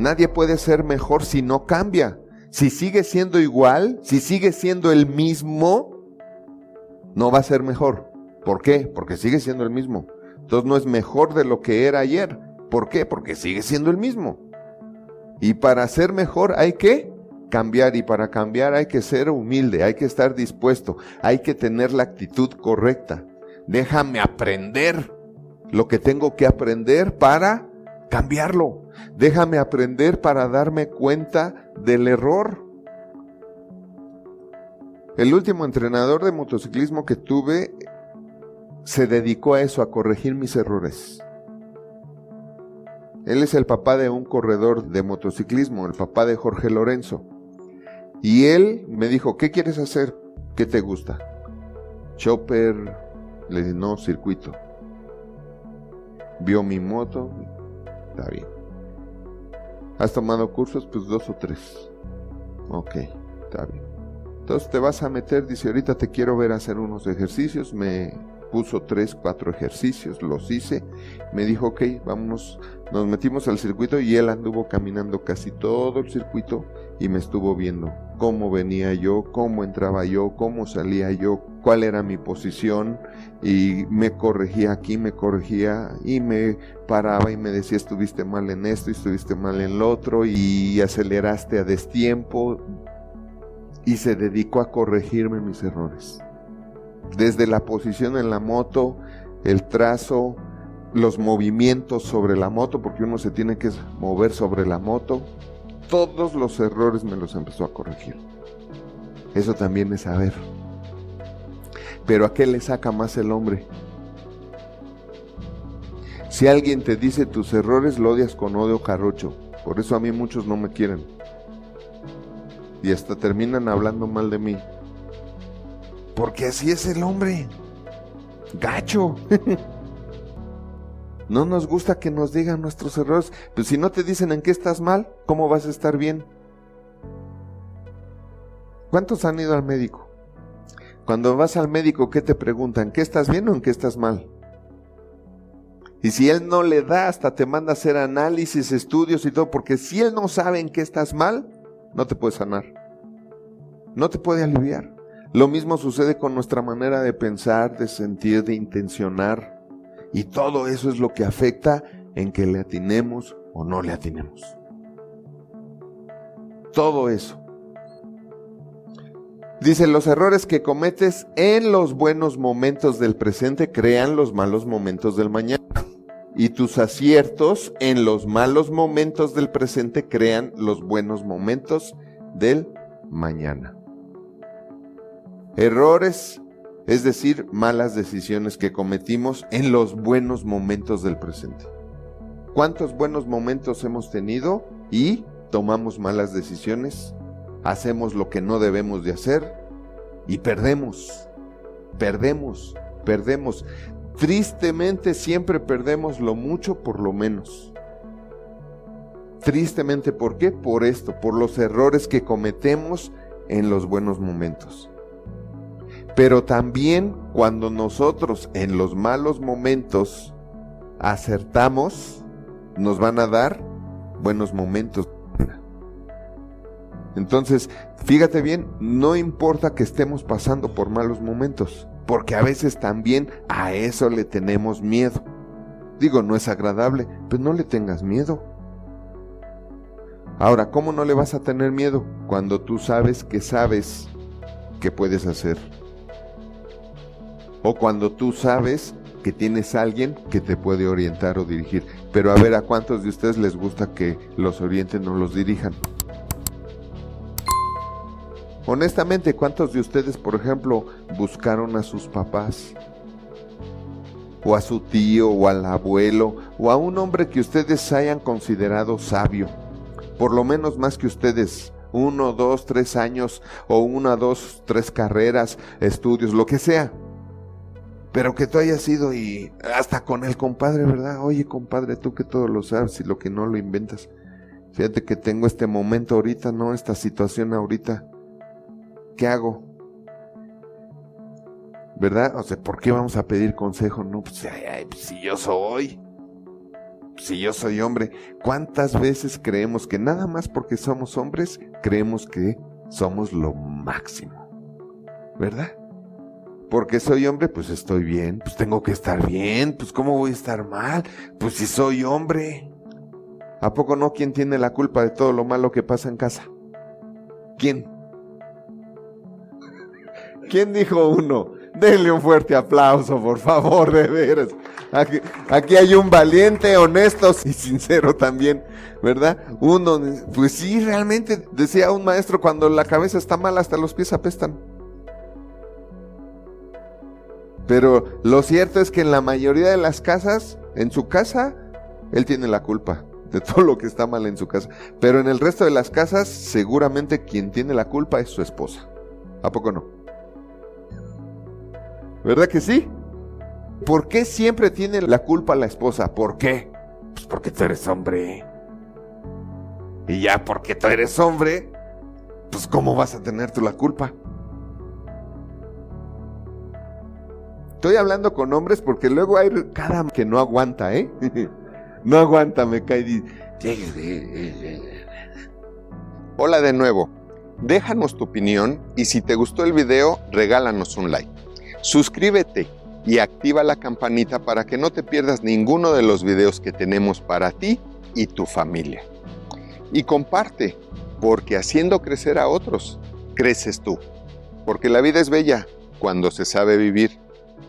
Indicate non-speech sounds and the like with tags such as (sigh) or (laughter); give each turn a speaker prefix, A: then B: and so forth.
A: Nadie puede ser mejor si no cambia. Si sigue siendo igual, si sigue siendo el mismo, no va a ser mejor. ¿Por qué? Porque sigue siendo el mismo. Entonces no es mejor de lo que era ayer. ¿Por qué? Porque sigue siendo el mismo. Y para ser mejor hay que cambiar y para cambiar hay que ser humilde, hay que estar dispuesto, hay que tener la actitud correcta. Déjame aprender lo que tengo que aprender para cambiarlo. Déjame aprender para darme cuenta del error. El último entrenador de motociclismo que tuve se dedicó a eso, a corregir mis errores. Él es el papá de un corredor de motociclismo, el papá de Jorge Lorenzo. Y él me dijo, ¿qué quieres hacer? ¿Qué te gusta? Chopper, le dije, no, circuito. Vio mi moto, está bien. ¿Has tomado cursos? Pues dos o tres. Ok, está bien. Entonces te vas a meter, dice, ahorita te quiero ver hacer unos ejercicios. Me puso tres, cuatro ejercicios, los hice. Me dijo, ok, vámonos. Nos metimos al circuito y él anduvo caminando casi todo el circuito y me estuvo viendo cómo venía yo, cómo entraba yo, cómo salía yo, cuál era mi posición y me corregía aquí, me corregía y me paraba y me decía estuviste mal en esto, estuviste mal en lo otro y aceleraste a destiempo y se dedicó a corregirme mis errores. Desde la posición en la moto, el trazo, los movimientos sobre la moto, porque uno se tiene que mover sobre la moto, todos los errores me los empezó a corregir. Eso también es saber. Pero ¿a qué le saca más el hombre? Si alguien te dice tus errores, lo odias con odio carrocho. Por eso a mí muchos no me quieren. Y hasta terminan hablando mal de mí. Porque así es el hombre. Gacho. (laughs) no nos gusta que nos digan nuestros errores. Pues si no te dicen en qué estás mal, ¿cómo vas a estar bien? ¿Cuántos han ido al médico? Cuando vas al médico, ¿qué te preguntan? ¿Qué estás bien o en qué estás mal? Y si él no le da, hasta te manda a hacer análisis, estudios y todo, porque si él no sabe en qué estás mal, no te puede sanar. No te puede aliviar. Lo mismo sucede con nuestra manera de pensar, de sentir, de intencionar. Y todo eso es lo que afecta en que le atinemos o no le atinemos. Todo eso. Dice, los errores que cometes en los buenos momentos del presente crean los malos momentos del mañana. Y tus aciertos en los malos momentos del presente crean los buenos momentos del mañana. Errores, es decir, malas decisiones que cometimos en los buenos momentos del presente. ¿Cuántos buenos momentos hemos tenido y tomamos malas decisiones? Hacemos lo que no debemos de hacer y perdemos, perdemos, perdemos. Tristemente siempre perdemos lo mucho por lo menos. Tristemente, ¿por qué? Por esto, por los errores que cometemos en los buenos momentos. Pero también cuando nosotros en los malos momentos acertamos, nos van a dar buenos momentos. Entonces, fíjate bien, no importa que estemos pasando por malos momentos, porque a veces también a eso le tenemos miedo. Digo, no es agradable, pero no le tengas miedo. Ahora, ¿cómo no le vas a tener miedo cuando tú sabes que sabes que puedes hacer? O cuando tú sabes que tienes alguien que te puede orientar o dirigir. Pero a ver, ¿a cuántos de ustedes les gusta que los orienten o los dirijan? Honestamente, ¿cuántos de ustedes, por ejemplo, buscaron a sus papás? O a su tío, o al abuelo, o a un hombre que ustedes hayan considerado sabio. Por lo menos más que ustedes, uno, dos, tres años, o una, dos, tres carreras, estudios, lo que sea pero que tú hayas ido y hasta con el compadre, ¿verdad? Oye, compadre, tú que todo lo sabes y lo que no lo inventas. Fíjate que tengo este momento ahorita, ¿no? Esta situación ahorita. ¿Qué hago? ¿Verdad? O sea, ¿por qué vamos a pedir consejo? No, pues, pues si yo soy. si yo soy hombre, ¿cuántas veces creemos que nada más porque somos hombres, creemos que somos lo máximo? ¿Verdad? Porque soy hombre, pues estoy bien, pues tengo que estar bien, pues ¿cómo voy a estar mal? Pues si soy hombre. ¿A poco no? ¿Quién tiene la culpa de todo lo malo que pasa en casa? ¿Quién? ¿Quién dijo uno? Denle un fuerte aplauso, por favor, de veras. Aquí, hay un valiente, honesto y sincero también, ¿verdad? Uno, pues sí, realmente, decía un maestro, cuando la cabeza está mal, hasta los pies apestan. Pero lo cierto es que en la mayoría de las casas, en su casa, él tiene la culpa de (laughs) todo lo que está mal en su casa. Pero en el resto de las casas, seguramente quien tiene la culpa es su esposa. ¿A poco no? ¿Verdad que sí? ¿Por qué siempre tiene la culpa la esposa? ¿Por qué? Pues porque tú eres hombre. Y ya porque tú eres hombre, pues ¿cómo vas a tener tú la culpa? Estoy hablando con hombres porque luego hay cada que no aguanta, ¿eh? (laughs) no aguanta, me cae.
B: Hola de nuevo. Déjanos tu opinión y si te gustó el video, regálanos un like. Suscríbete y activa la campanita para que no te pierdas ninguno de los videos que tenemos para ti y tu familia. Y comparte, porque haciendo crecer a otros, creces tú. Porque la vida es bella cuando se sabe vivir.